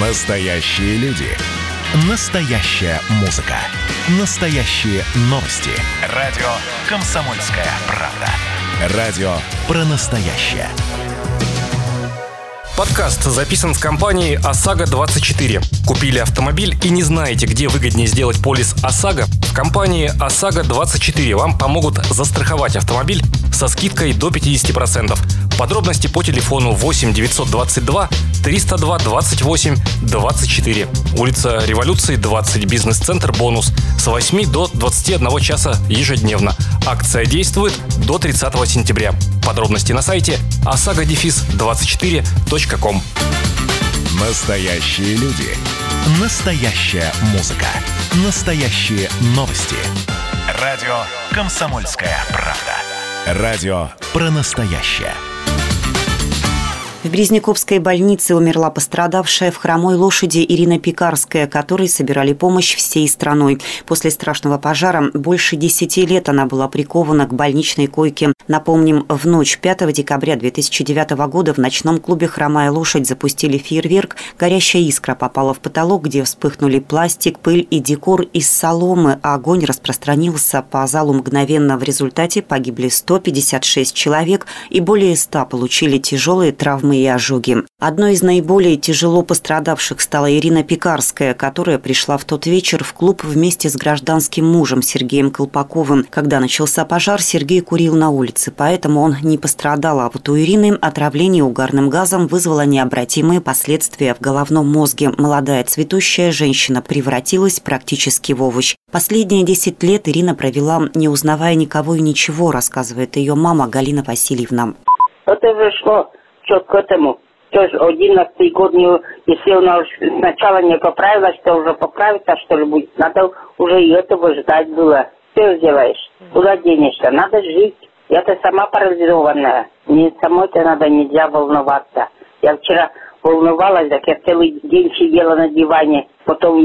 Настоящие люди. Настоящая музыка. Настоящие новости. Радио «Комсомольская правда». Радио про настоящее. Подкаст записан в компании ОСАГО 24. Купили автомобиль и не знаете, где выгоднее сделать полис ОСАГО? В компании ОСАГО 24 вам помогут застраховать автомобиль со скидкой до 50%. Подробности по телефону 8 922 302 28 24. Улица Революции, 20, бизнес-центр «Бонус». С 8 до 21 часа ежедневно. Акция действует до 30 сентября. Подробности на сайте osagodefis24.com Настоящие люди. Настоящая музыка. Настоящие новости. Радио «Комсомольская правда». Радио про настоящее. В Близнековской больнице умерла пострадавшая в хромой лошади Ирина Пекарская, которой собирали помощь всей страной. После страшного пожара больше десяти лет она была прикована к больничной койке. Напомним, в ночь 5 декабря 2009 года в ночном клубе «Хромая лошадь» запустили фейерверк. Горящая искра попала в потолок, где вспыхнули пластик, пыль и декор из соломы, а огонь распространился по залу мгновенно. В результате погибли 156 человек и более 100 получили тяжелые травмы травмы и ожоги. Одной из наиболее тяжело пострадавших стала Ирина Пекарская, которая пришла в тот вечер в клуб вместе с гражданским мужем Сергеем Колпаковым. Когда начался пожар, Сергей курил на улице, поэтому он не пострадал, а вот у Ирины отравление угарным газом вызвало необратимые последствия в головном мозге. Молодая цветущая женщина превратилась практически в овощ. Последние 10 лет Ирина провела, не узнавая никого и ничего, рассказывает ее мама Галина Васильевна. Это же что, к этому. То есть одиннадцатый год, не, если она сначала не поправилась, то уже поправится, что ли, будет. Надо уже и этого ждать было. Что сделаешь? Куда денешься? Надо жить. Я-то сама парализованная. Мне самой-то надо, нельзя волноваться. Я вчера волновалась, так я целый день сидела на диване, потом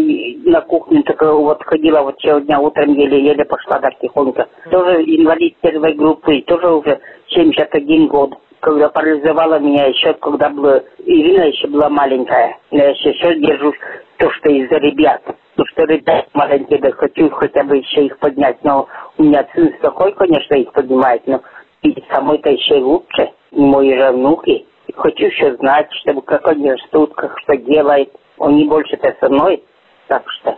на кухню так вот ходила, вот сегодня утром еле-еле пошла так тихонько. Тоже инвалид первой группы, тоже уже 71 год когда парализовала меня еще, когда была, Ирина еще была маленькая. Я еще, держусь, то, что из-за ребят. То, что ребят маленькие, да хочу хотя бы еще их поднять. Но у меня сын такой, конечно, их поднимает, но и самой-то еще лучше. И мои же внуки. Хочу еще знать, чтобы как они растут, как что делают. Они больше-то со мной. Так что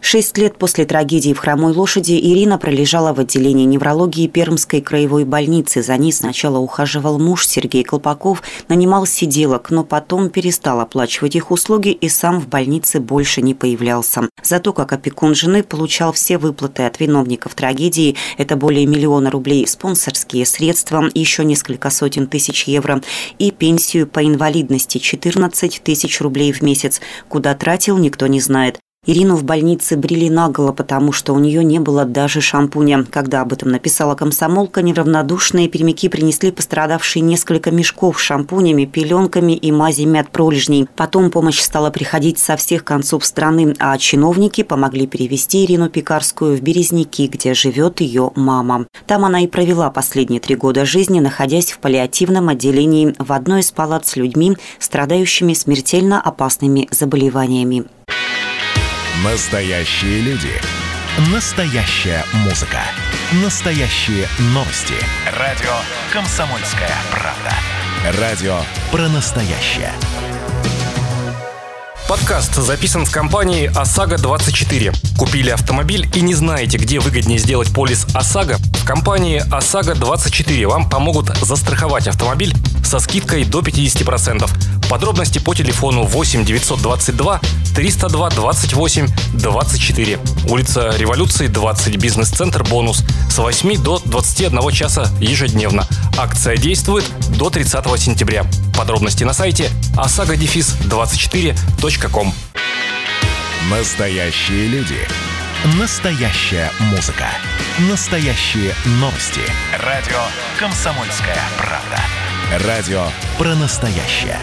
Шесть лет после трагедии в «Хромой лошади» Ирина пролежала в отделении неврологии Пермской краевой больницы. За ней сначала ухаживал муж Сергей Колпаков, нанимал сиделок, но потом перестал оплачивать их услуги и сам в больнице больше не появлялся. Зато как опекун жены получал все выплаты от виновников трагедии, это более миллиона рублей, спонсорские средства, еще несколько сотен тысяч евро и пенсию по инвалидности 14 тысяч рублей в месяц. Куда тратил, никто не знает. Ирину в больнице брили наголо, потому что у нее не было даже шампуня. Когда об этом написала комсомолка, неравнодушные перемяки принесли пострадавшие несколько мешков с шампунями, пеленками и мазями от пролежней. Потом помощь стала приходить со всех концов страны, а чиновники помогли перевести Ирину Пекарскую в Березники, где живет ее мама. Там она и провела последние три года жизни, находясь в паллиативном отделении в одной из палат с людьми, страдающими смертельно опасными заболеваниями. Настоящие люди. Настоящая музыка. Настоящие новости. Радио «Комсомольская правда». Радио про настоящее. Подкаст записан в компании ОСАГО 24. Купили автомобиль и не знаете, где выгоднее сделать полис ОСАГО? В компании ОСАГО 24 вам помогут застраховать автомобиль со скидкой до 50%. Подробности по телефону 8 922 302 28 24. Улица Революции, 20, бизнес-центр «Бонус». С 8 до 21 часа ежедневно. Акция действует до 30 сентября. Подробности на сайте osagodefis24.com Настоящие люди. Настоящая музыка. Настоящие новости. Радио «Комсомольская правда». Радио про настоящее.